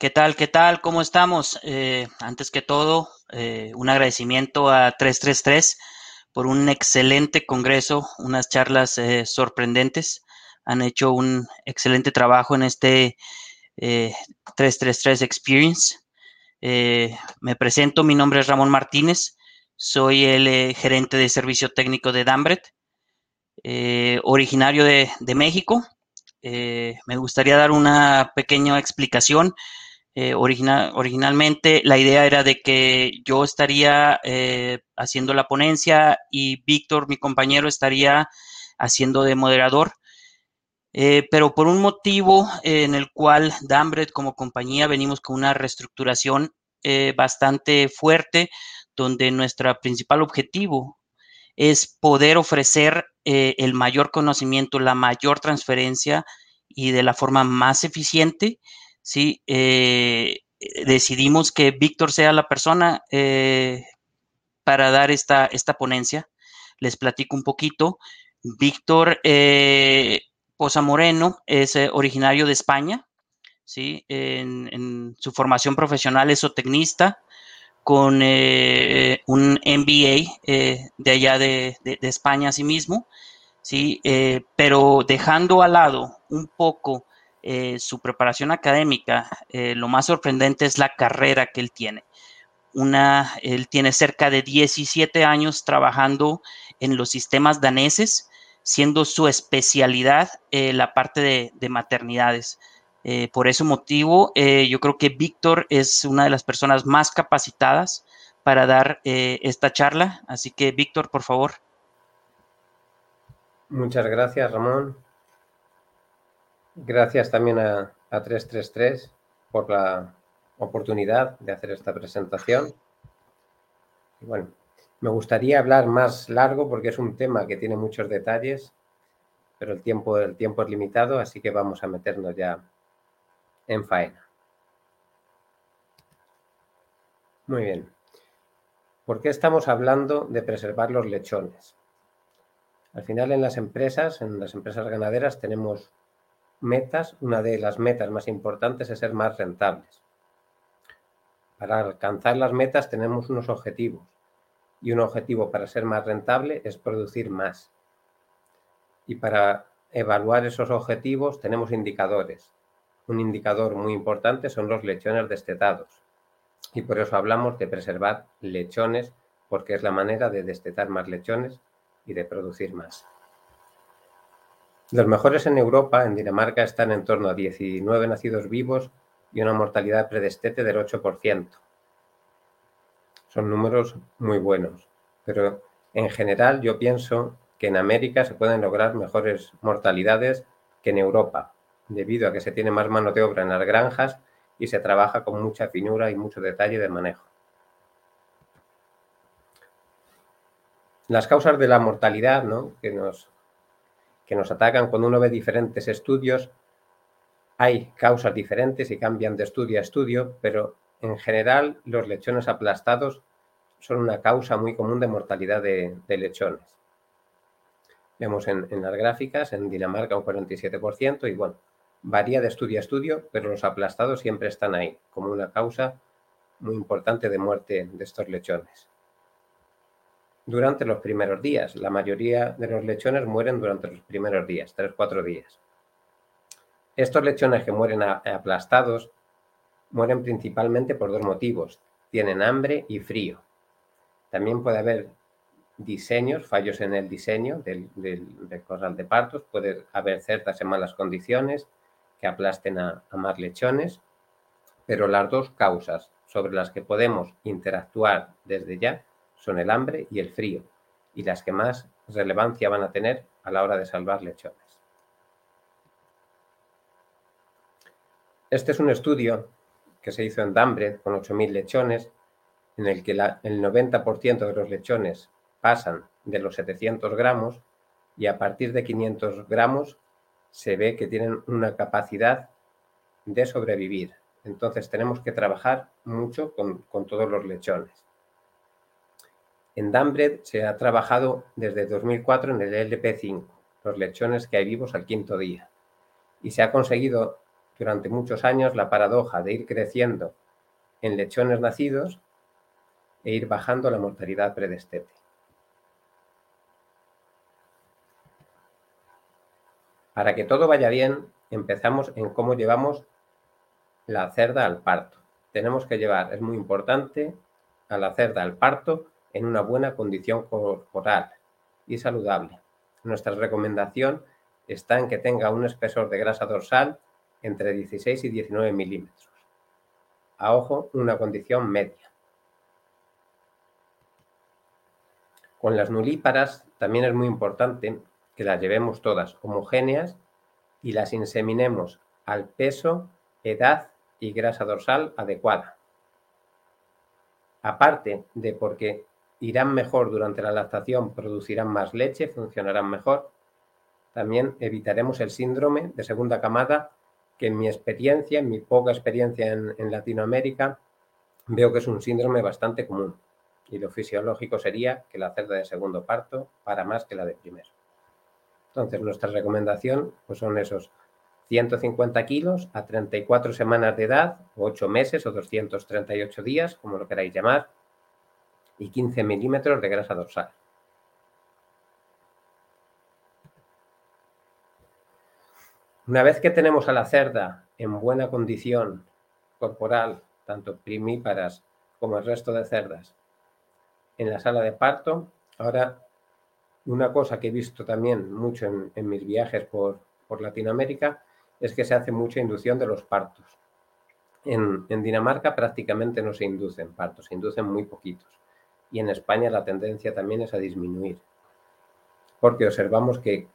¿Qué tal? ¿Qué tal? ¿Cómo estamos? Eh, antes que todo, eh, un agradecimiento a 333 por un excelente congreso, unas charlas eh, sorprendentes. Han hecho un excelente trabajo en este 333 Experience. me presento, mi nombre es Ramón Martínez, soy el gerente de servicio técnico de Dambret, originario de, de México. me gustaría dar una pequeña explicación eh, originalmente la idea era de que yo estaría eh, haciendo la ponencia y Víctor, mi compañero, estaría haciendo de moderador. Eh, pero por un motivo en el cual Dambret como compañía venimos con una reestructuración bastante fuerte, donde nuestro principal objetivo es poder ofrecer el mayor conocimiento, la mayor transferencia y de la forma más eficiente ¿sí? Eh, decidimos que Víctor sea la persona eh, para dar esta, esta ponencia. Les platico un poquito. Víctor eh, Poza Moreno es originario de España, ¿sí? En, su formación profesional es zootecnista con un MBA de allá de, de, España asimismo, ¿sí? pero dejando al lado un poco eh, su preparación académica, eh, lo más sorprendente es la carrera que él tiene. Una, él tiene cerca de 17 años trabajando en los sistemas daneses, siendo su especialidad eh, la parte de, maternidades. por ese motivo, yo creo que Víctor es una de las personas más capacitadas para dar esta charla. Así que, Víctor, por favor. Muchas gracias, Ramón. Gracias también a, 333 por la oportunidad de hacer esta presentación. bueno, me gustaría hablar más largo porque es un tema que tiene muchos detalles, pero el tiempo, el tiempo es limitado, así que vamos a meternos ya en faena. Muy bien. ¿Por qué estamos hablando de preservar los lechones? Al final en las empresas, en las empresas ganaderas tenemos metas, una de las metas más importantes es ser más rentables. Para alcanzar las metas tenemos unos objetivos y un objetivo para ser más rentable es producir más. Y para evaluar esos objetivos tenemos indicadores. Un indicador muy importante son los lechones destetados. Y por eso hablamos de preservar lechones porque es la manera de destetar más lechones y de producir más. Los mejores en Europa, en Dinamarca, están en torno a 19 nacidos vivos y una mortalidad predestete del 8%. Son números muy buenos, pero en general yo pienso que en América se pueden lograr mejores mortalidades que en Europa, debido a que se tiene más mano de obra en las granjas y se trabaja con mucha finura y mucho detalle de manejo. Las causas de la mortalidad ¿no? que nos que nos atacan cuando uno ve diferentes estudios. Hay causas diferentes y cambian de estudio a estudio, pero en general los lechones aplastados son una causa muy común de mortalidad de, lechones. Vemos en, en, las gráficas, en Dinamarca un 47% y bueno, varía de estudio a estudio, pero los aplastados siempre están ahí como una causa muy importante de muerte de estos lechones durante los primeros días. La mayoría de los lechones mueren durante los primeros días, 3-4 días. Estos lechones que mueren aplastados mueren principalmente por dos motivos. Tienen hambre y frío. También puede haber diseños, fallos en el diseño del, corral de partos. Puede haber cerdas en malas condiciones que aplasten a más lechones. Pero las dos causas sobre las que podemos interactuar desde ya son el hambre y el frío, y las que más relevancia van a tener a la hora de salvar lechones. Este es un estudio que se hizo en Dambred con 8.000 lechones, en el que el 90% de los lechones pasan de los 700 gramos y a partir de 500 gramos se ve que tienen una capacidad de sobrevivir. Entonces tenemos que trabajar mucho con todos los lechones. En Dambred se ha trabajado desde 2004 en el LP5, los lechones que hay vivos al quinto día, y se ha conseguido durante muchos años la paradoja de ir creciendo en lechones nacidos e ir bajando la mortalidad predestete. Para que todo vaya bien, empezamos en cómo llevamos la cerda al parto. Tenemos que llevar, es muy importante, a la cerda al parto en una buena condición corporal y saludable. Nuestra recomendación está en que tenga un espesor de grasa dorsal entre 16 y 19 milímetros. A ojo, una condición media. Con las nulíparas también es muy importante que las llevemos todas homogéneas y las inseminemos al peso, edad y grasa dorsal adecuada. Aparte de porque irán mejor durante la lactación, producirán más leche, funcionarán mejor, también evitaremos el síndrome de segunda camada, que en mi experiencia, en mi poca experiencia en, en Latinoamérica, veo que es un síndrome bastante común. Y lo fisiológico sería que la cerda de segundo parto para más que la de primero. Entonces, nuestra recomendación pues son esos 150 kilos a 34 semanas de edad, 8 meses o 238 días, como lo queráis llamar, y 15 milímetros de grasa dorsal. Una vez que tenemos a la cerda en buena condición corporal, tanto primíparas como el resto de cerdas, en la sala de parto, ahora una cosa que he visto también mucho en, mis viajes por, Latinoamérica es que se hace mucha inducción de los partos. En, en, Dinamarca prácticamente no se inducen partos, se inducen muy poquitos. Y en España la tendencia también es a disminuir. Porque observamos que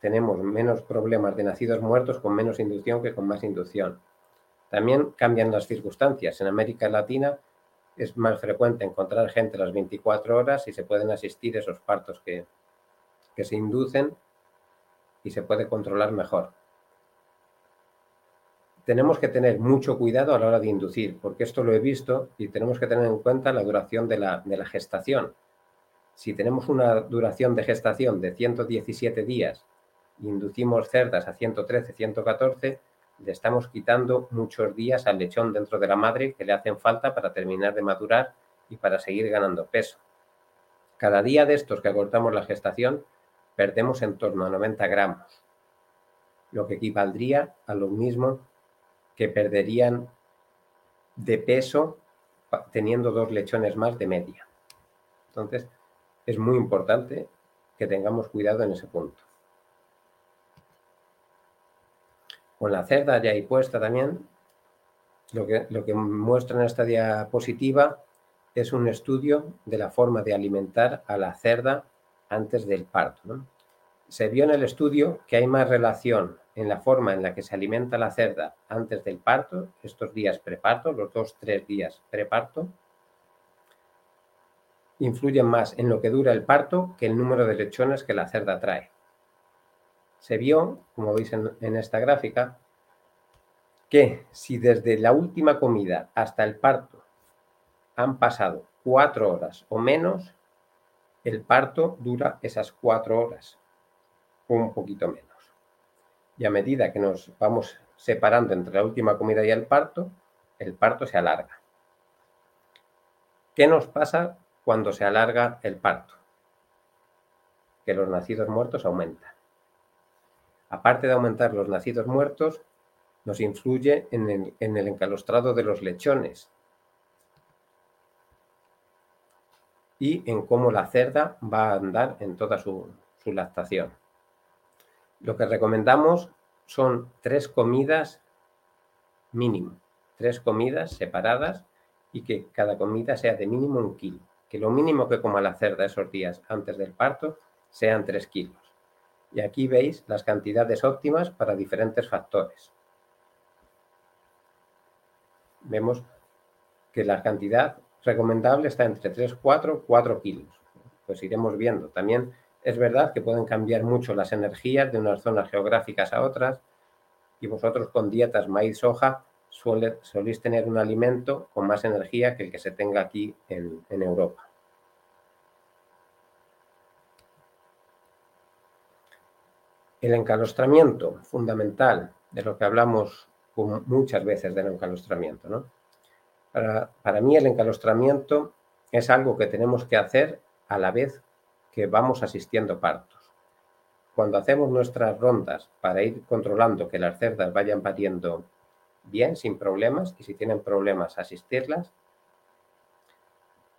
tenemos menos problemas de nacidos muertos con menos inducción que con más inducción. También cambian las circunstancias. En América Latina es más frecuente encontrar gente las 24 horas y se pueden asistir esos partos que, que se inducen y se puede controlar mejor. Tenemos que tener mucho cuidado a la hora de inducir, porque esto lo he visto y tenemos que tener en cuenta la duración de la, gestación. Si tenemos una duración de gestación de 117 días inducimos cerdas a 113, 114, le estamos quitando muchos días al lechón dentro de la madre que le hacen falta para terminar de madurar y para seguir ganando peso. Cada día de estos que acortamos la gestación, perdemos en torno a 90 gramos, lo que equivaldría a lo mismo que perderían de peso teniendo dos lechones más de media. Entonces, es muy importante que tengamos cuidado en ese punto. con la cerda ya ahí puesta también, lo que, lo que muestra en esta diapositiva es un estudio de la forma de alimentar a la cerda antes del parto. Se vio en el estudio que hay más relación en la forma en la que se alimenta la cerda antes del parto, estos días preparto, los dos, tres días preparto, influyen más en lo que dura el parto que el número de lechones que la cerda trae se vio, como veis en, esta gráfica, que si desde la última comida hasta el parto han pasado cuatro horas o menos, el parto dura esas cuatro horas, o un poquito menos. Y a medida que nos vamos separando entre la última comida y el parto, el parto se alarga. ¿Qué nos pasa cuando se alarga el parto? Que los nacidos muertos aumentan aparte de aumentar los nacidos muertos, nos influye en el, encalostrado de los lechones y en cómo la cerda va a andar en toda su, su lactación. Lo que recomendamos son tres comidas mínimo, tres comidas separadas y que cada comida sea de mínimo un kilo. Que lo mínimo que coma la cerda esos días antes del parto sean tres kilos. Y aquí veis las cantidades óptimas para diferentes factores. Vemos que la cantidad recomendable está entre 3, 4, 4 kilos. Pues iremos viendo. También es verdad que pueden cambiar mucho las energías de unas zonas geográficas a otras y vosotros con dietas maíz-soja soléis tener un alimento con más energía que el que se tenga aquí en Europa. El encalostramiento fundamental de lo que hablamos muchas veces del encalostramiento. ¿no? Para, para mí el encalostramiento es algo que tenemos que hacer a la vez que vamos asistiendo partos. Cuando hacemos nuestras rondas para ir controlando que las cerdas vayan pariendo bien, sin problemas, y si tienen problemas, asistirlas,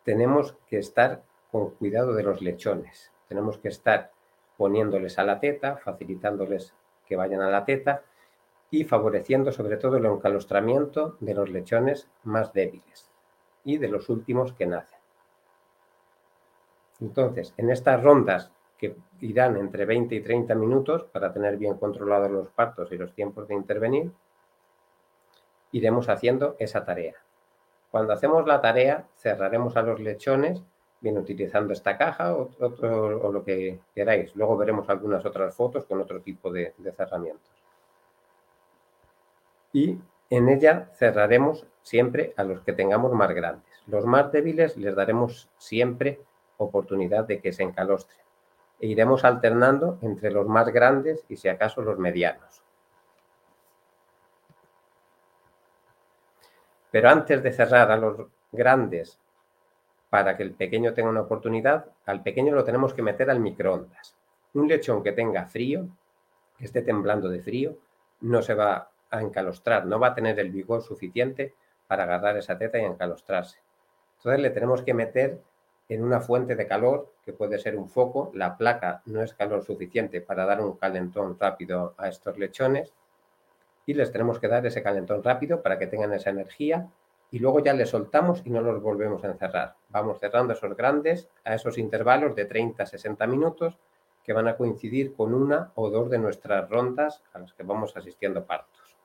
tenemos que estar con cuidado de los lechones. Tenemos que estar poniéndoles a la teta, facilitándoles que vayan a la teta y favoreciendo sobre todo el encalostramiento de los lechones más débiles y de los últimos que nacen. Entonces, en estas rondas que irán entre 20 y 30 minutos para tener bien controlados los partos y los tiempos de intervenir, iremos haciendo esa tarea. Cuando hacemos la tarea, cerraremos a los lechones, bien utilizando esta caja o, lo que queráis. Luego veremos algunas otras fotos con otro tipo de, cerramientos. Y en ella cerraremos siempre a los que tengamos más grandes. Los más débiles les daremos siempre oportunidad de que se encalostren. E iremos alternando entre los más grandes y si acaso los medianos. Pero antes de cerrar a los grandes para que el pequeño tenga una oportunidad, al pequeño lo tenemos que meter al microondas. Un lechón que tenga frío, que esté temblando de frío, no se va a encalostrar, no va a tener el vigor suficiente para agarrar esa teta y encalostrarse. Entonces le tenemos que meter en una fuente de calor, que puede ser un foco, la placa no es calor suficiente para dar un calentón rápido a estos lechones y les tenemos que dar ese calentón rápido para que tengan esa energía y luego ya les soltamos y no los volvemos a encerrar. Vamos cerrando esos grandes a esos intervalos de 30 a 60 minutos que van a coincidir con una o dos de nuestras rondas a las que vamos asistiendo partos.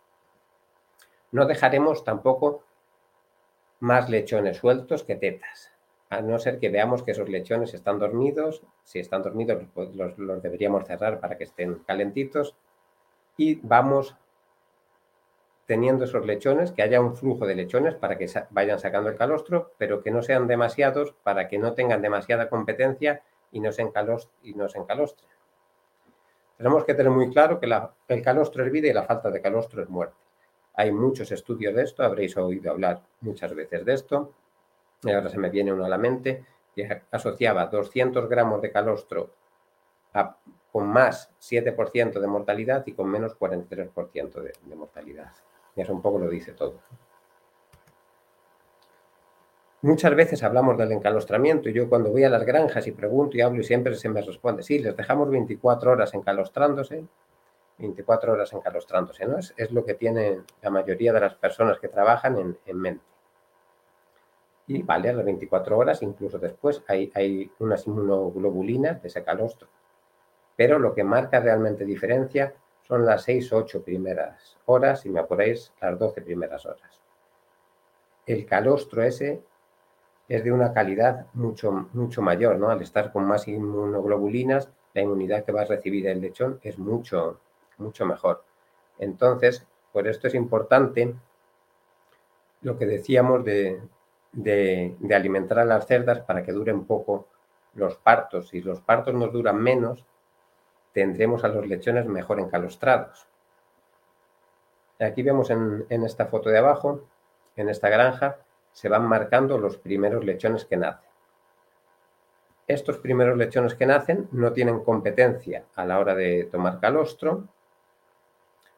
No dejaremos tampoco más lechones sueltos que tetas a no ser que veamos que esos lechones están dormidos. Si están dormidos, los, deberíamos cerrar para que estén calentitos. Y vamos teniendo esos lechones, que haya un flujo de lechones para que vayan sacando el calostro, pero que no sean demasiados para que no tengan demasiada competencia y no se, encalostren. Tenemos que tener muy claro que el calostro es vida y la falta de calostro es muerte. Hay muchos estudios de esto, habréis oído hablar muchas veces de esto y ahora se me viene uno a la mente, que asociaba 200 gramos de calostro con más 7% de mortalidad y con menos 43% de, de mortalidad. Y eso un poco lo dice todo. Muchas veces hablamos del encalostramiento y yo cuando voy a las granjas y pregunto y hablo y siempre se me responde, sí, les dejamos 24 horas encalostrándose, 24 horas encalostrándose, ¿no? Es, es lo que tienen la mayoría de las personas que trabajan en mente y vale a las 24 horas, incluso después, hay, hay unas inmunoglobulinas de ese calostro. Pero lo que marca realmente diferencia son las 6 o 8 primeras horas, si me apuráis, las 12 primeras horas. El calostro ese es de una calidad mucho, mucho mayor, ¿no? Al estar con más inmunoglobulinas, la inmunidad que va a recibir el lechón es mucho, mucho mejor. Entonces, por esto es importante lo que decíamos de, de, alimentar a las cerdas para que duren poco los partos. Si los partos nos duran menos, tendremos a los lechones mejor encalostrados. Aquí vemos en, en, esta foto de abajo, en esta granja, se van marcando los primeros lechones que nacen. Estos primeros lechones que nacen no tienen competencia a la hora de tomar calostro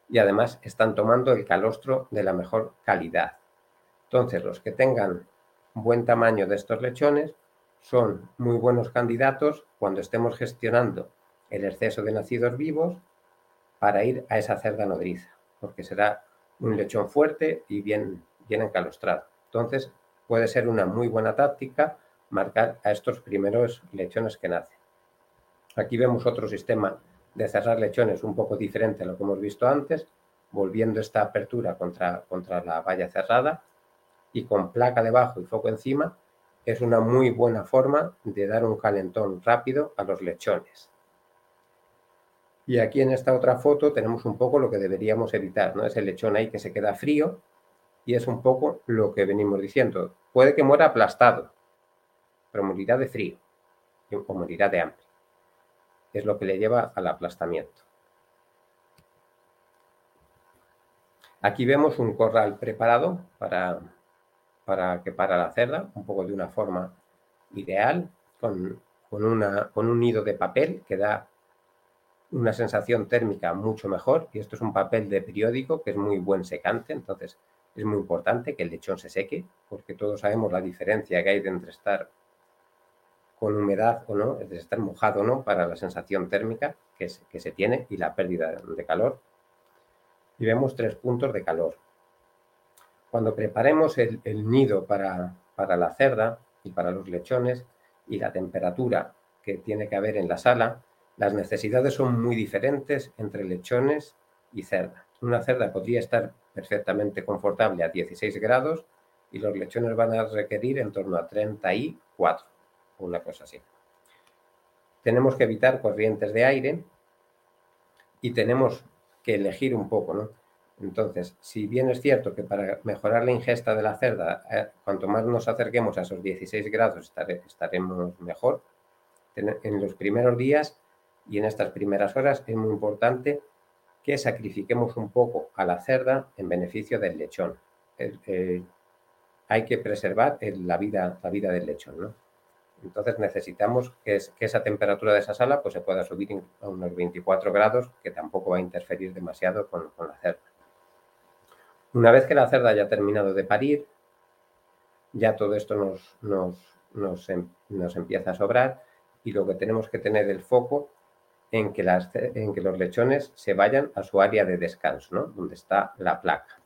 y además están tomando el calostro de la mejor calidad. Entonces, los que tengan buen tamaño de estos lechones son muy buenos candidatos cuando estemos gestionando el exceso de nacidos vivos para ir a esa cerda nodriza, porque será un lechón fuerte y bien, bien encalostrado. Entonces, puede ser una muy buena táctica marcar a estos primeros lechones que nacen. Aquí vemos otro sistema de cerrar lechones un poco diferente a lo que hemos visto antes, volviendo esta apertura contra, contra la valla cerrada y con placa debajo y foco encima, es una muy buena forma de dar un calentón rápido a los lechones. Y aquí en esta otra foto tenemos un poco lo que deberíamos evitar, ¿no? Es el lechón ahí que se queda frío y es un poco lo que venimos diciendo. Puede que muera aplastado, pero morirá de frío o morirá de hambre. Es lo que le lleva al aplastamiento. Aquí vemos un corral preparado para, para que para la cerda, un poco de una forma ideal, con, una, con un nido de papel que da una sensación térmica mucho mejor. Y esto es un papel de periódico que es muy buen secante, entonces es muy importante que el lechón se seque, porque todos sabemos la diferencia que hay entre estar con humedad o no, de estar mojado o no, para la sensación térmica que se tiene y la pérdida de calor. Y vemos tres puntos de calor. Cuando preparemos el, nido para, para la cerda y para los lechones y la temperatura que tiene que haber en la sala, las necesidades son muy diferentes entre lechones y cerda. Una cerda podría estar perfectamente confortable a 16 grados y los lechones van a requerir en torno a 34 una cosa así. Tenemos que evitar corrientes de aire y tenemos que elegir un poco, ¿no? Entonces, si bien es cierto que para mejorar la ingesta de la cerda, eh, cuanto más nos acerquemos a esos 16 grados, estaremos mejor. En los primeros días y en estas primeras horas es muy importante que sacrifiquemos un poco a la cerda en beneficio del lechón. Eh, hay que preservar la vida, la vida del lechón, ¿no? Entonces necesitamos que, esa temperatura de esa sala pues, se pueda subir a unos 24 grados, que tampoco va a interferir demasiado con, la cerda. Una vez que la cerda haya terminado de parir, ya todo esto nos, nos, em, empieza a sobrar y lo que tenemos que tener el foco en que, las, en que los lechones se vayan a su área de descanso, ¿no? donde está la placa.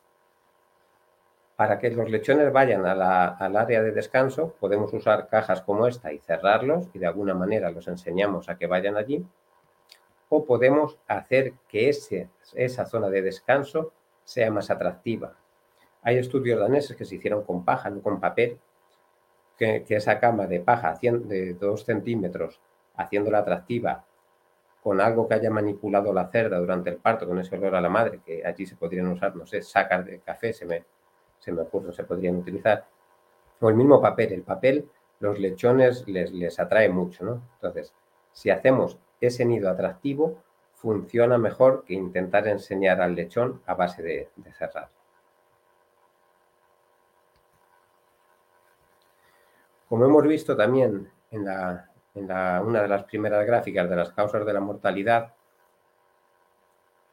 Para que los lechones vayan al área de descanso, podemos usar cajas como esta y cerrarlos y de alguna manera los enseñamos a que vayan allí. O podemos hacer que ese, esa zona de descanso sea más atractiva. Hay estudios daneses que se hicieron con paja, no con papel, que, esa cama de paja de 2 centímetros, haciéndola atractiva con algo que haya manipulado la cerda durante el parto, con ese olor a la madre, que allí se podrían usar, no sé, sacas de café, se me, se me ocurre, se podrían utilizar. O el mismo papel, el papel, los lechones les, les atrae mucho, ¿no? Entonces, si hacemos ese nido atractivo, funciona mejor que intentar enseñar al lechón a base de, cerrar. Como hemos visto también en, la, en la, una de las primeras gráficas de las causas de la mortalidad,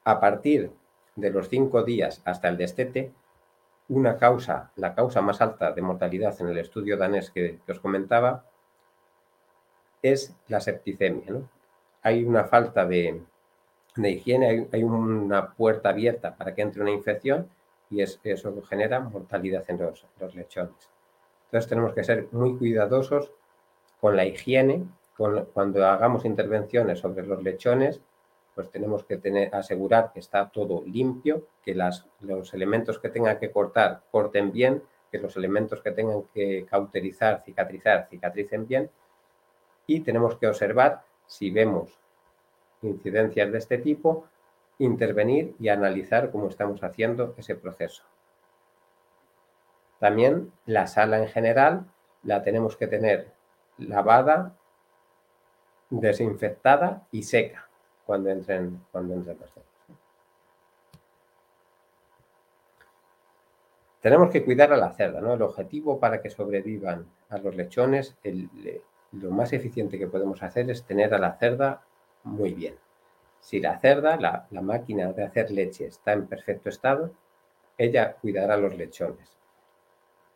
a partir de los cinco días hasta el destete, una causa, la causa más alta de mortalidad en el estudio danés que, os comentaba, es la septicemia. Hay una falta de, higiene, hay, una puerta abierta para que entre una infección y eso genera mortalidad en los, lechones. Entonces tenemos que ser muy cuidadosos con la higiene, cuando hagamos intervenciones sobre los lechones, pues tenemos que tener, asegurar que está todo limpio, que las, los elementos que tengan que cortar corten bien, que los elementos que tengan que cauterizar, cicatrizar, cicatricen bien. Y tenemos que observar si vemos incidencias de este tipo, intervenir y analizar cómo estamos haciendo ese proceso. También la sala en general la tenemos que tener lavada, desinfectada y seca cuando entren, cuando entren las Tenemos que cuidar a la cerda, ¿no? El objetivo para que sobrevivan a los lechones, lo más eficiente que podemos hacer es tener a la cerda muy bien. Si la cerda, la, la máquina de hacer leche está en perfecto estado, ella cuidará los lechones.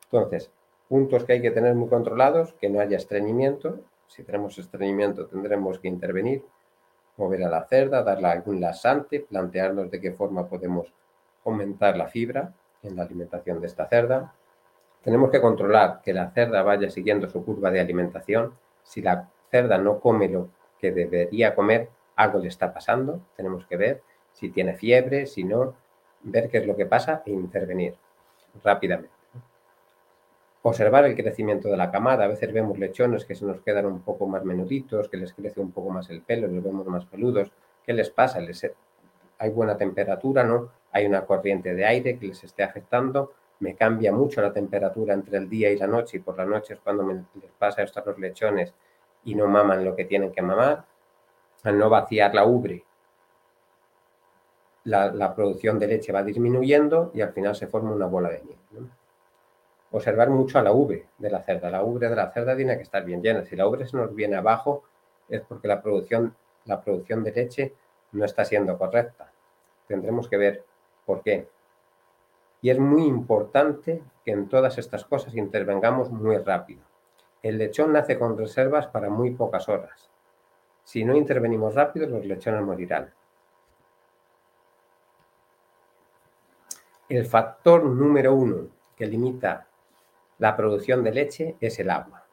Entonces, puntos que hay que tener muy controlados, que no haya estreñimiento. Si tenemos estreñimiento tendremos que intervenir mover a la cerda, darle algún lasante, plantearnos de qué forma podemos aumentar la fibra en la alimentación de esta cerda. Tenemos que controlar que la cerda vaya siguiendo su curva de alimentación. Si la cerda no come lo que debería comer, algo le está pasando. Tenemos que ver si tiene fiebre, si no, ver qué es lo que pasa e intervenir rápidamente. Observar el crecimiento de la camada. A veces vemos lechones que se nos quedan un poco más menuditos, que les crece un poco más el pelo, los vemos más peludos. ¿Qué les pasa? Hay buena temperatura, ¿no? Hay una corriente de aire que les esté afectando. Me cambia mucho la temperatura entre el día y la noche y por la noche es cuando me les pasa a los lechones y no maman lo que tienen que mamar. Al no vaciar la ubre, la, producción de leche va disminuyendo y al final se forma una bola de miel. Observar mucho a la ubre de la cerda. La ubre de la cerda tiene que estar bien llena. Si la ubre se nos viene abajo es porque la producción, la producción de leche no está siendo correcta. Tendremos que ver por qué. Y es muy importante que en todas estas cosas intervengamos muy rápido. El lechón nace con reservas para muy pocas horas. Si no intervenimos rápido, los lechones morirán. El factor número uno que limita la producción de leche es el agua.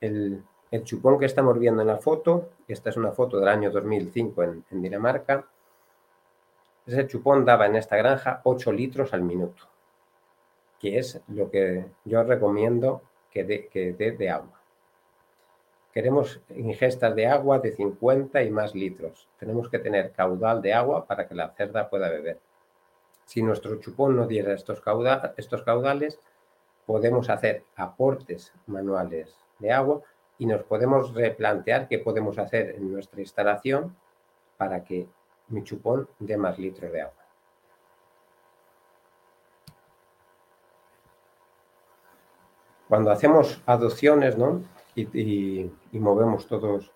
El, chupón que estamos viendo en la foto, esta es una foto del año 2005 en, Dinamarca, ese chupón daba en esta granja 8 litros al minuto, que es lo que yo recomiendo que dé que de agua. Queremos ingestas de agua de 50 y más litros. Tenemos que tener caudal de agua para que la cerda pueda beber. Si nuestro chupón no diera estos, estos caudales, podemos hacer aportes manuales de agua y nos podemos replantear qué podemos hacer en nuestra instalación para que mi chupón dé más litros de agua. Cuando hacemos adopciones ¿no? y movemos todos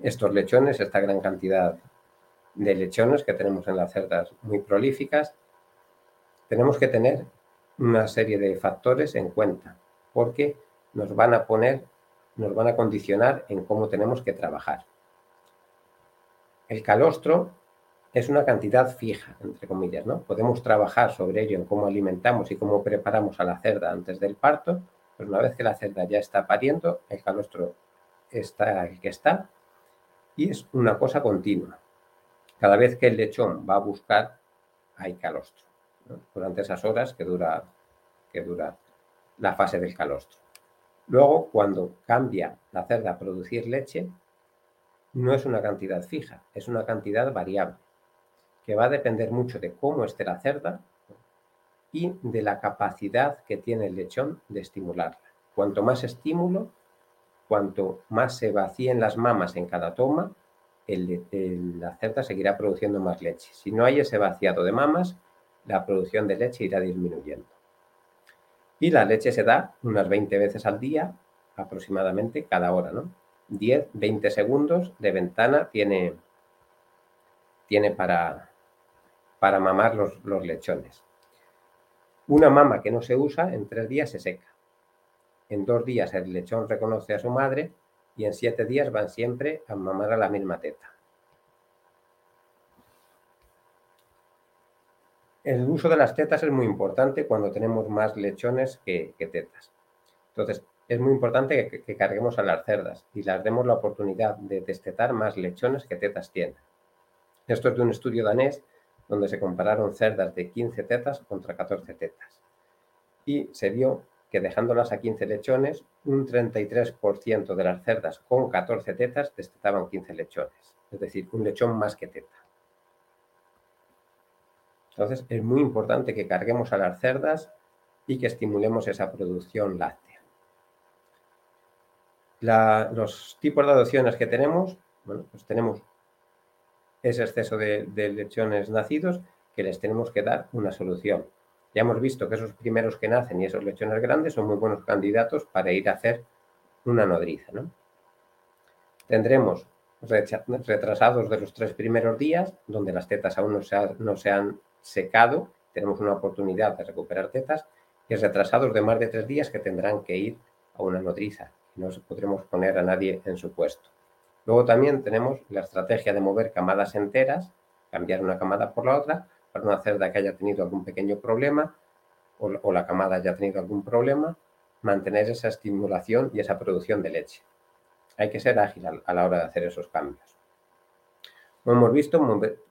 estos lechones, esta gran cantidad de lechones que tenemos en las cerdas muy prolíficas, tenemos que tener una serie de factores en cuenta, porque nos van a poner, nos van a condicionar en cómo tenemos que trabajar. El calostro es una cantidad fija, entre comillas, ¿no? Podemos trabajar sobre ello en cómo alimentamos y cómo preparamos a la cerda antes del parto, pero una vez que la cerda ya está pariendo, el calostro está el que está y es una cosa continua. Cada vez que el lechón va a buscar, hay calostro, durante esas horas que dura, que dura la fase del calostro. Luego, cuando cambia la cerda a producir leche, no es una cantidad fija, es una cantidad variable, que va a depender mucho de cómo esté la cerda y de la capacidad que tiene el lechón de estimularla. Cuanto más estímulo, cuanto más se vacíen las mamas en cada toma, la cerda seguirá produciendo más leche. Si no hay ese vaciado de mamas, la producción de leche irá disminuyendo. Y la leche se da unas 20 veces al día, aproximadamente cada hora, ¿no? 10, 20 segundos de ventana tiene, tiene para, para mamar los, los lechones. Una mama que no se usa en tres días se seca. En dos días el lechón reconoce a su madre y en siete días van siempre a mamar a la misma teta. El uso de las tetas es muy importante cuando tenemos más lechones que, tetas. Entonces, es muy importante que, que, carguemos a las cerdas y las demos la oportunidad de destetar más lechones que tetas tienen. Esto es de un estudio danés donde se compararon cerdas de 15 tetas contra 14 tetas. Y se vio que dejándolas a 15 lechones, un 33% de las cerdas con 14 tetas destetaban 15 lechones, es decir, un lechón más que teta. Entonces, es muy importante que carguemos a las cerdas y que estimulemos esa producción láctea. los tipos de adopciones que tenemos, bueno, pues tenemos ese exceso de lechones nacidos que les tenemos que dar una solución. Ya hemos visto que esos primeros que nacen y esos lechones grandes son muy buenos candidatos para ir a hacer una nodriza. ¿no? Tendremos retrasados de los tres primeros días, donde las tetas aún no se, no se han secado, tenemos una oportunidad de recuperar tetas, y retrasados de más de tres días que tendrán que ir a una nodriza. No podremos poner a nadie en su puesto. Luego también tenemos la estrategia de mover camadas enteras, cambiar una camada por la otra, para una cerda que haya tenido algún pequeño problema o, la camada haya tenido algún problema, mantener esa estimulación y esa producción de leche. Hay que ser ágil a la hora de hacer esos cambios. Como hemos visto,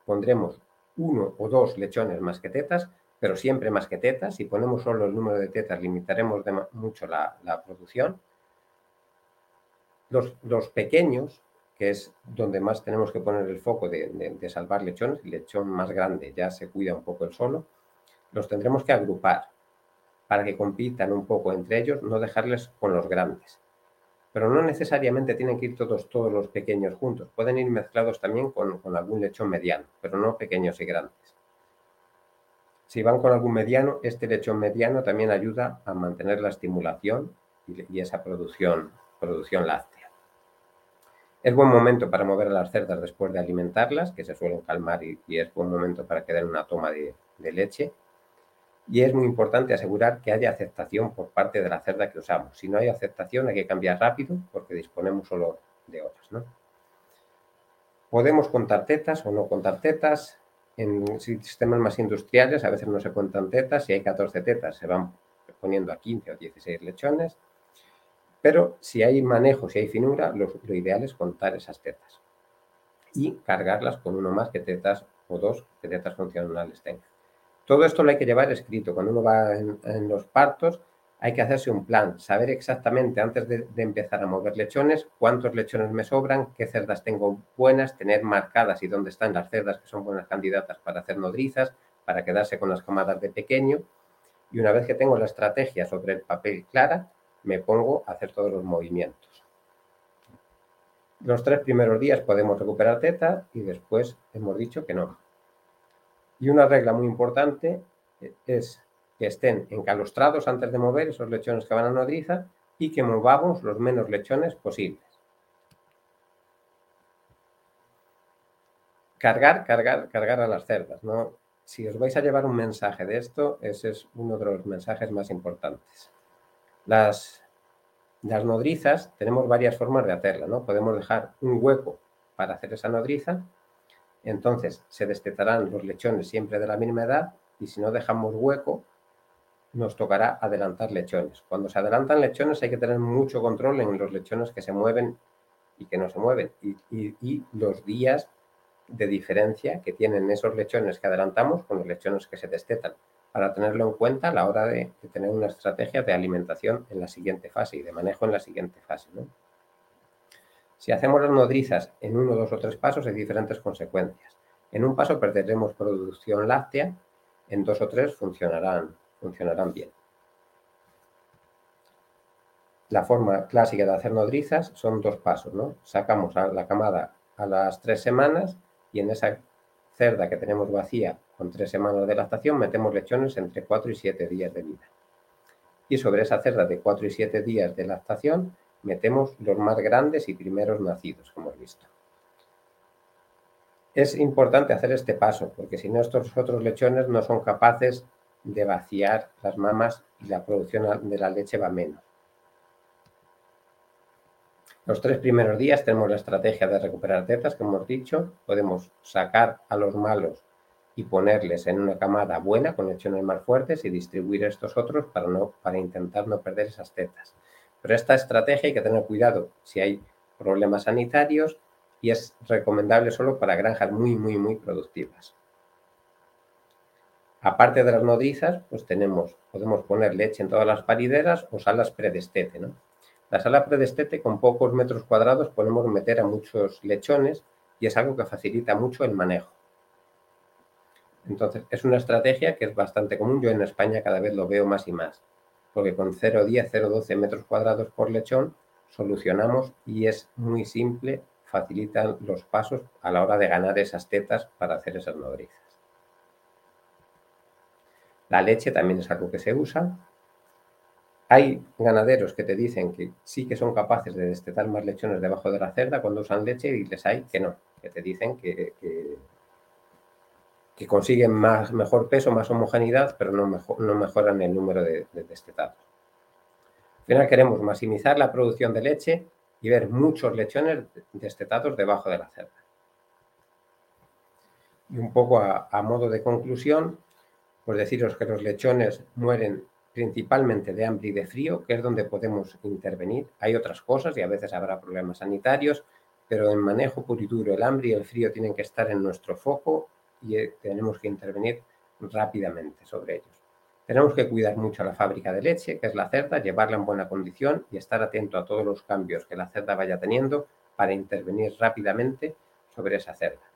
pondremos uno o dos lechones más que tetas, pero siempre más que tetas. Si ponemos solo el número de tetas, limitaremos mucho la, producción. Los, los, pequeños que es donde más tenemos que poner el foco de, salvar lechones, lechón más grande ya se cuida un poco el solo, los tendremos que agrupar para que compitan un poco entre ellos, no dejarles con los grandes. pero no necesariamente tienen que ir todos, todos los pequeños juntos. Pueden ir mezclados también con, con algún lechón mediano, pero no pequeños y grandes. Si van con algún mediano, este lechón mediano también ayuda a mantener la estimulación y, esa producción, producción láctea. Es buen momento para mover a las cerdas después de alimentarlas, que se suelen calmar y, es buen momento para que den una toma de, de leche. Y es muy importante asegurar que haya aceptación por parte de la cerda que usamos. Si no hay aceptación hay que cambiar rápido porque disponemos solo de horas. ¿no? Podemos contar tetas o no contar tetas. En sistemas más industriales a veces no se cuentan tetas. Si hay 14 tetas se van poniendo a 15 o 16 lechones. Pero si hay manejo, si hay finura, lo, ideal es contar esas tetas y cargarlas con uno más que tetas o dos que tetas funcionales tengan. Todo esto lo hay que llevar escrito. Cuando uno va en, los partos, hay que hacerse un plan, saber exactamente antes de, empezar a mover lechones cuántos lechones me sobran, qué cerdas tengo buenas, tener marcadas y dónde están las cerdas que son buenas candidatas para hacer nodrizas, para quedarse con las camadas de pequeño. Y una vez que tengo la estrategia sobre el papel clara, me pongo a hacer todos los movimientos. Los tres primeros días podemos recuperar teta y después hemos dicho que no. Y una regla muy importante es que estén encalostrados antes de mover esos lechones que van a nodriza y que movamos los menos lechones posibles. Cargar, cargar, cargar a las cerdas. ¿no? Si os vais a llevar un mensaje de esto, ese es uno de los mensajes más importantes. Las, las nodrizas tenemos varias formas de hacerla. ¿no? Podemos dejar un hueco para hacer esa nodriza entonces se destetarán los lechones siempre de la misma edad y si no dejamos hueco, nos tocará adelantar lechones. Cuando se adelantan lechones hay que tener mucho control en los lechones que se mueven y que no se mueven y, los días de diferencia que tienen esos lechones que adelantamos con los lechones que se destetan para tenerlo en cuenta a la hora de, tener una estrategia de alimentación en la siguiente fase y de manejo en la siguiente fase. Si hacemos las nodrizas en uno, dos o tres pasos hay diferentes consecuencias. En un paso perderemos producción láctea, en dos o tres funcionarán, funcionarán bien. La forma clásica de hacer nodrizas son dos pasos, ¿no? Sacamos la camada a las tres semanas y en esa cerda que tenemos vacía con tres semanas de lactación metemos lechones entre cuatro y siete días de vida. Y sobre esa cerda de cuatro y siete días de lactación metemos los más grandes y primeros nacidos, como hemos visto. Es importante hacer este paso, porque si no estos otros lechones no son capaces de vaciar las mamas y la producción de la leche va menos. Los tres primeros días tenemos la estrategia de recuperar tetas, que hemos dicho. Podemos sacar a los malos y ponerles en una camada buena con lechones más fuertes y distribuir estos otros para, no, para intentar no perder esas tetas. Pero esta estrategia hay que tener cuidado si hay problemas sanitarios y es recomendable solo para granjas muy, muy, muy productivas. Aparte de las nodrizas, pues tenemos, podemos poner leche en todas las parideras o salas predestete. ¿no? La sala predestete con pocos metros cuadrados podemos meter a muchos lechones y es algo que facilita mucho el manejo. Entonces, es una estrategia que es bastante común. Yo en España cada vez lo veo más y más porque con 0,10, 0,12 metros cuadrados por lechón solucionamos y es muy simple, facilitan los pasos a la hora de ganar esas tetas para hacer esas nodrizas. La leche también es algo que se usa. Hay ganaderos que te dicen que sí que son capaces de destetar más lechones debajo de la cerda cuando usan leche y les hay que no, que te dicen que, que consiguen más, mejor peso, más homogeneidad, pero no, no mejoran el número de, destetados. Al final queremos maximizar la producción de leche y ver muchos lechones destetados debajo de la cerda. Y un poco a, a modo de conclusión, pues deciros que los lechones mueren principalmente de hambre y de frío, que es donde podemos intervenir. Hay otras cosas y a veces habrá problemas sanitarios, pero en manejo puro y duro el hambre y el frío tienen que estar en nuestro foco y eh, tenemos que intervenir rápidamente sobre ellos. Tenemos que cuidar mucho la fábrica de leche, que es la cerda, llevarla en buena condición y estar atento a todos los cambios que la cerda vaya teniendo para intervenir rápidamente sobre esa cerda.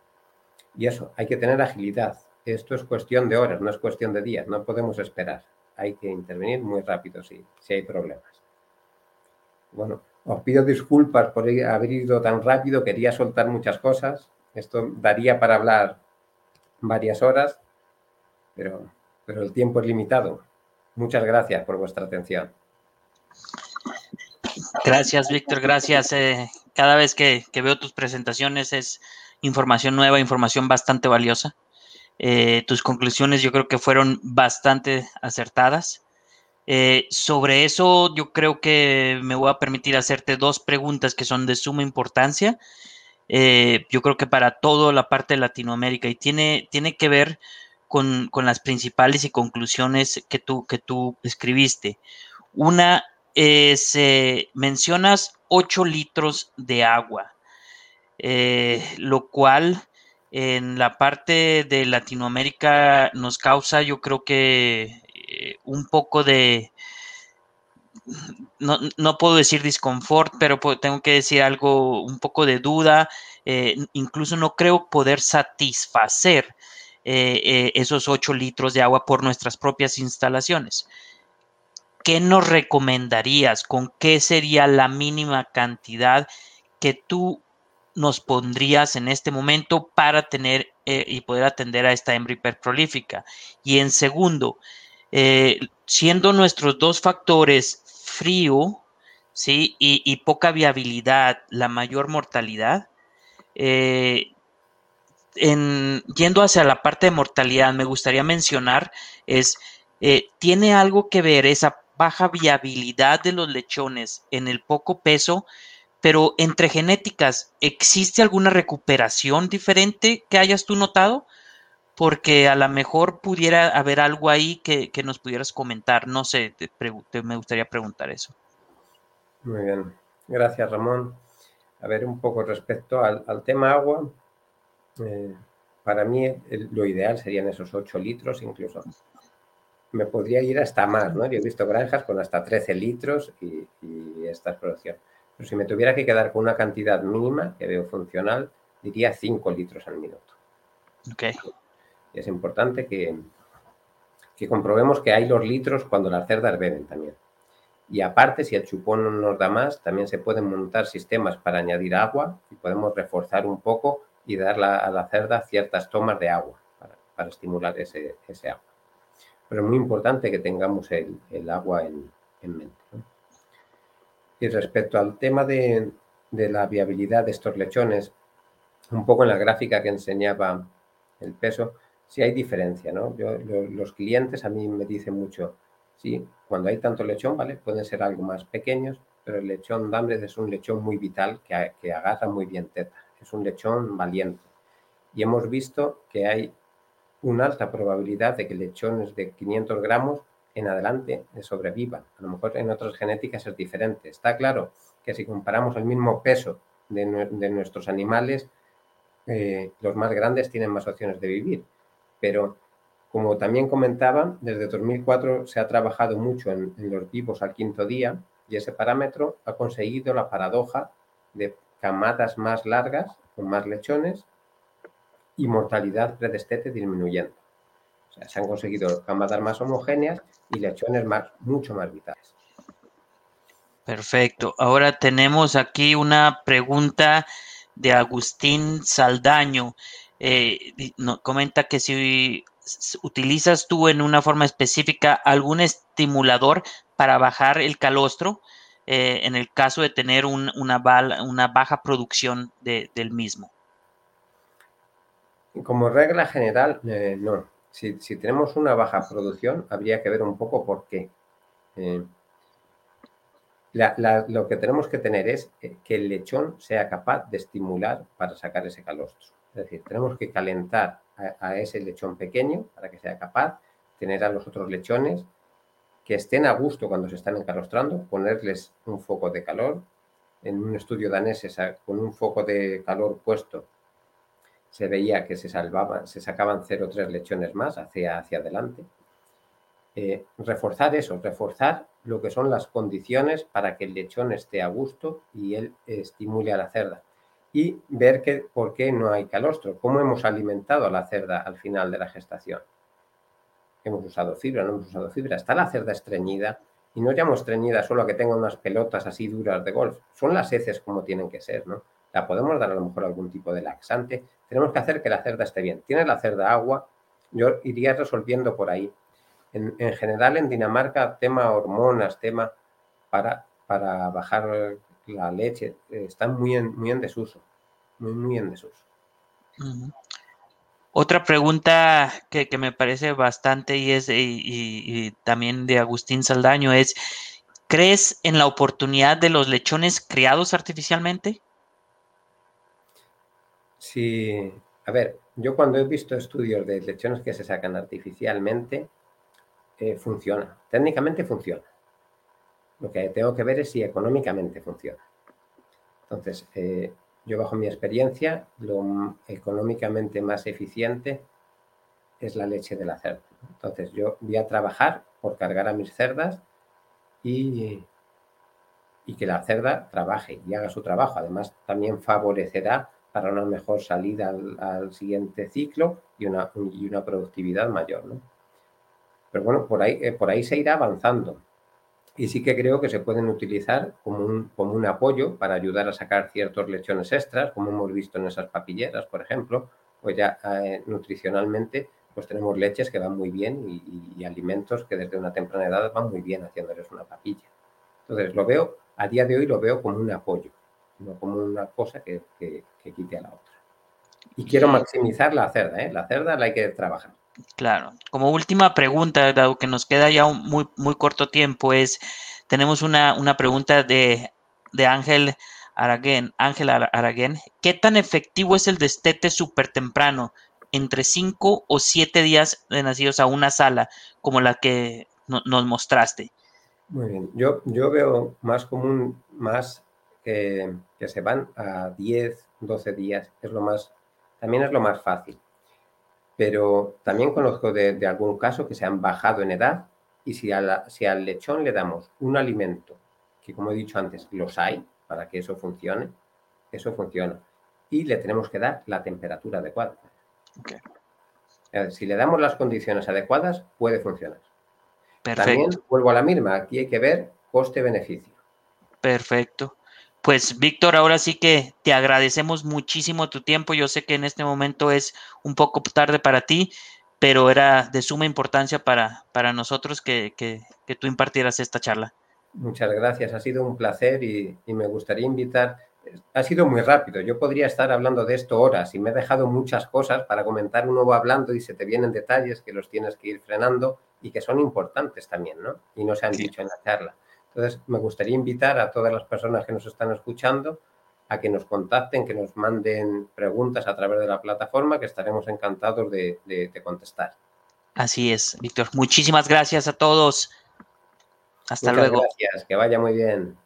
Y eso, hay que tener agilidad. Esto es cuestión de horas, no es cuestión de días, no podemos esperar. Hay que intervenir muy rápido si, si hay problemas. Bueno, Os pido disculpas por haber ido tan rápido, quería soltar muchas cosas. Esto daría para hablar varias horas, pero, pero el tiempo es limitado. Muchas gracias por vuestra atención. Gracias, Víctor. Gracias. Eh, cada vez que, veo tus presentaciones es información nueva, información bastante valiosa. Eh, tus conclusiones yo creo que fueron bastante acertadas. Eh, sobre eso yo creo que me voy a permitir hacerte dos preguntas que son de suma importancia. yo creo que para toda la parte de Latinoamérica y tiene, tiene que ver con, las principales y conclusiones que tú, que tú escribiste. Una es, eh, mencionas 8 litros de agua, eh, lo cual en la parte de Latinoamérica nos causa, yo creo que eh, un poco de, no, no, puedo decir disconfort, pero tengo que decir algo, un poco de duda, incluso no creo poder satisfacer eh, eh, esos 8 litros de agua por nuestras propias instalaciones. ¿Qué nos recomendarías? ¿Con qué sería la mínima cantidad que tú nos pondrías en este momento para tener eh, y poder atender a esta hembra hiperprolífica? Y en segundo, siendo nuestros dos factores frío ¿sí? y, poca viabilidad, la mayor mortalidad, en, yendo hacia la parte de mortalidad, me gustaría mencionar es, eh, ¿tiene algo que ver esa baja viabilidad de los lechones en el poco peso? Pero entre genéticas, ¿existe alguna recuperación diferente que hayas tú notado? Porque a lo mejor pudiera haber algo ahí que, nos pudieras comentar. No sé, me gustaría preguntar eso. Muy bien. Gracias, Ramón. A ver, un poco respecto al, tema agua, eh, para mí lo ideal serían esos 8 litros incluso. Me podría ir hasta más, ¿no? Yo he visto granjas con hasta 13 litros y, esta es producción. Pero si me tuviera que quedar con una cantidad mínima que veo funcional, diría 5 litros al minuto. Ok. Y es importante que, que comprobemos que hay los litros cuando las cerdas beben también. Y aparte, si el chupón no nos da más, también se pueden montar sistemas para añadir agua y podemos reforzar un poco y dar a la cerda ciertas tomas de agua para, estimular ese, agua. Pero es muy importante que tengamos el, agua en, mente. Y respecto al tema de, la viabilidad de estos lechones, un poco en la gráfica que enseñaba el peso, sí hay diferencia, ¿no? los clientes a mí me dicen mucho, sí, cuando hay tanto lechón, ¿vale? Pueden ser algo más pequeños, pero el lechón Dambres es un lechón muy vital que, que agarra muy bien teta es un lechón valiente. Y hemos visto que hay una alta probabilidad de que lechones de 500 gramos en adelante sobrevivan. A lo mejor en otras genéticas es diferente. Está claro que si comparamos el mismo peso de, nuestros animales, eh, los más grandes tienen más opciones de vivir. Pero como también comentaba, desde 2004 se ha trabajado mucho en los vivos al quinto día y ese parámetro ha conseguido la paradoja de camadas más largas, con más lechones y mortalidad predestete disminuyendo. O sea, se han conseguido camadas más homogéneas y lechones más, mucho más vitales. Perfecto. Ahora tenemos aquí una pregunta de Agustín Saldaño. Eh, comenta que si utilizas tú en una forma específica algún estimulador para bajar el calostro, eh, en el caso de tener una, una, baja producción del mismo? Como regla general, eh, no. Si, tenemos una baja producción, habría que ver un poco por qué. Eh, lo que tenemos que tener es que el lechón sea capaz de estimular para sacar ese calostro. Es decir, tenemos que calentar a, a ese lechón pequeño para que sea capaz, tener a los otros lechones que estén a gusto cuando se están encalostrando, ponerles un foco de calor. En un estudio danés, con un foco de calor puesto, se veía que se salvaban, se sacaban 0,3 lechones más hacia, hacia adelante. Eh, reforzar eso, reforzar lo que son las condiciones para que el lechón esté a gusto y él estimule a la cerda. Y ver que, por qué no hay calostro, cómo hemos alimentado a la cerda al final de la gestación hemos usado fibra, no hemos usado fibra, está la cerda estreñida, y no ya estreñida solo a que tenga unas pelotas así duras de golf. Son las heces como tienen que ser, ¿no? La podemos dar a lo mejor algún tipo de laxante. Tenemos que hacer que la cerda esté bien. Tiene la cerda agua, yo iría resolviendo por ahí. En, general en Dinamarca, tema hormonas, tema para, para bajar la leche, eh, están muy en, muy en desuso, muy, muy en desuso. Otra pregunta que, me parece bastante y es y, también de Agustín Saldaño es, ¿crees en la oportunidad de los lechones criados artificialmente? Sí, a ver, yo cuando he visto estudios de lechones que se sacan artificialmente, eh, funciona, técnicamente funciona. Lo que tengo que ver es si económicamente funciona. Entonces, eh, yo bajo mi experiencia, lo económicamente más eficiente es la leche de la cerda. Entonces yo voy a trabajar por cargar a mis cerdas y, y que la cerda trabaje y haga su trabajo. Además, también favorecerá para una mejor salida al, siguiente ciclo y una, y una productividad mayor. Pero bueno, por ahí, eh, por ahí se irá avanzando y sí que creo que se pueden utilizar como un, como un apoyo para ayudar a sacar ciertos lechones extras, como hemos visto en esas papilleras, por ejemplo, pues ya eh, nutricionalmente pues tenemos leches que van muy bien y, alimentos que desde una temprana edad van muy bien haciéndoles una papilla. Entonces lo veo, a día de hoy lo veo como un apoyo, no como una cosa que, que, quite a la otra. Y quiero maximizar la cerda, ¿eh? la cerda la hay que trabajar. Claro. Como última pregunta, dado que nos queda ya un muy, muy corto tiempo, es, tenemos una, pregunta de, Ángel Araguen. Ángel Araguen, ¿qué tan efectivo es el destete súper temprano, entre 5 o 7 días de nacidos a una sala, como la que nos mostraste? Muy bien, yo, yo veo más común, más que, que se van a 10, 12 días, es lo más, también es lo más fácil pero también conozco de, algún caso que se han bajado en edad y si, si al lechón le damos un alimento, que como he dicho antes, los hay para que eso funcione, eso funciona. Y le tenemos que dar la temperatura adecuada. Si le damos las condiciones adecuadas, puede funcionar. Perfecto. También vuelvo a la misma, aquí hay que ver coste-beneficio. Perfecto. Pues Víctor, ahora sí que te agradecemos muchísimo tu tiempo. Yo sé que en este momento es un poco tarde para ti, pero era de suma importancia para, para nosotros que, tú impartieras esta charla. Muchas gracias, ha sido un placer y, me gustaría invitar. Ha sido muy rápido, yo podría estar hablando de esto horas y me he dejado muchas cosas para comentar uno va hablando y se te vienen detalles que los tienes que ir frenando y que son importantes también, ¿no? Y no se han dicho en la charla. Entonces, me gustaría invitar a todas las personas que nos están escuchando a que nos contacten, que nos manden preguntas a través de la plataforma, que estaremos encantados de, contestar. Así es, Víctor. Muchísimas gracias a todos. Hasta Muchas luego. Gracias, que vaya muy bien.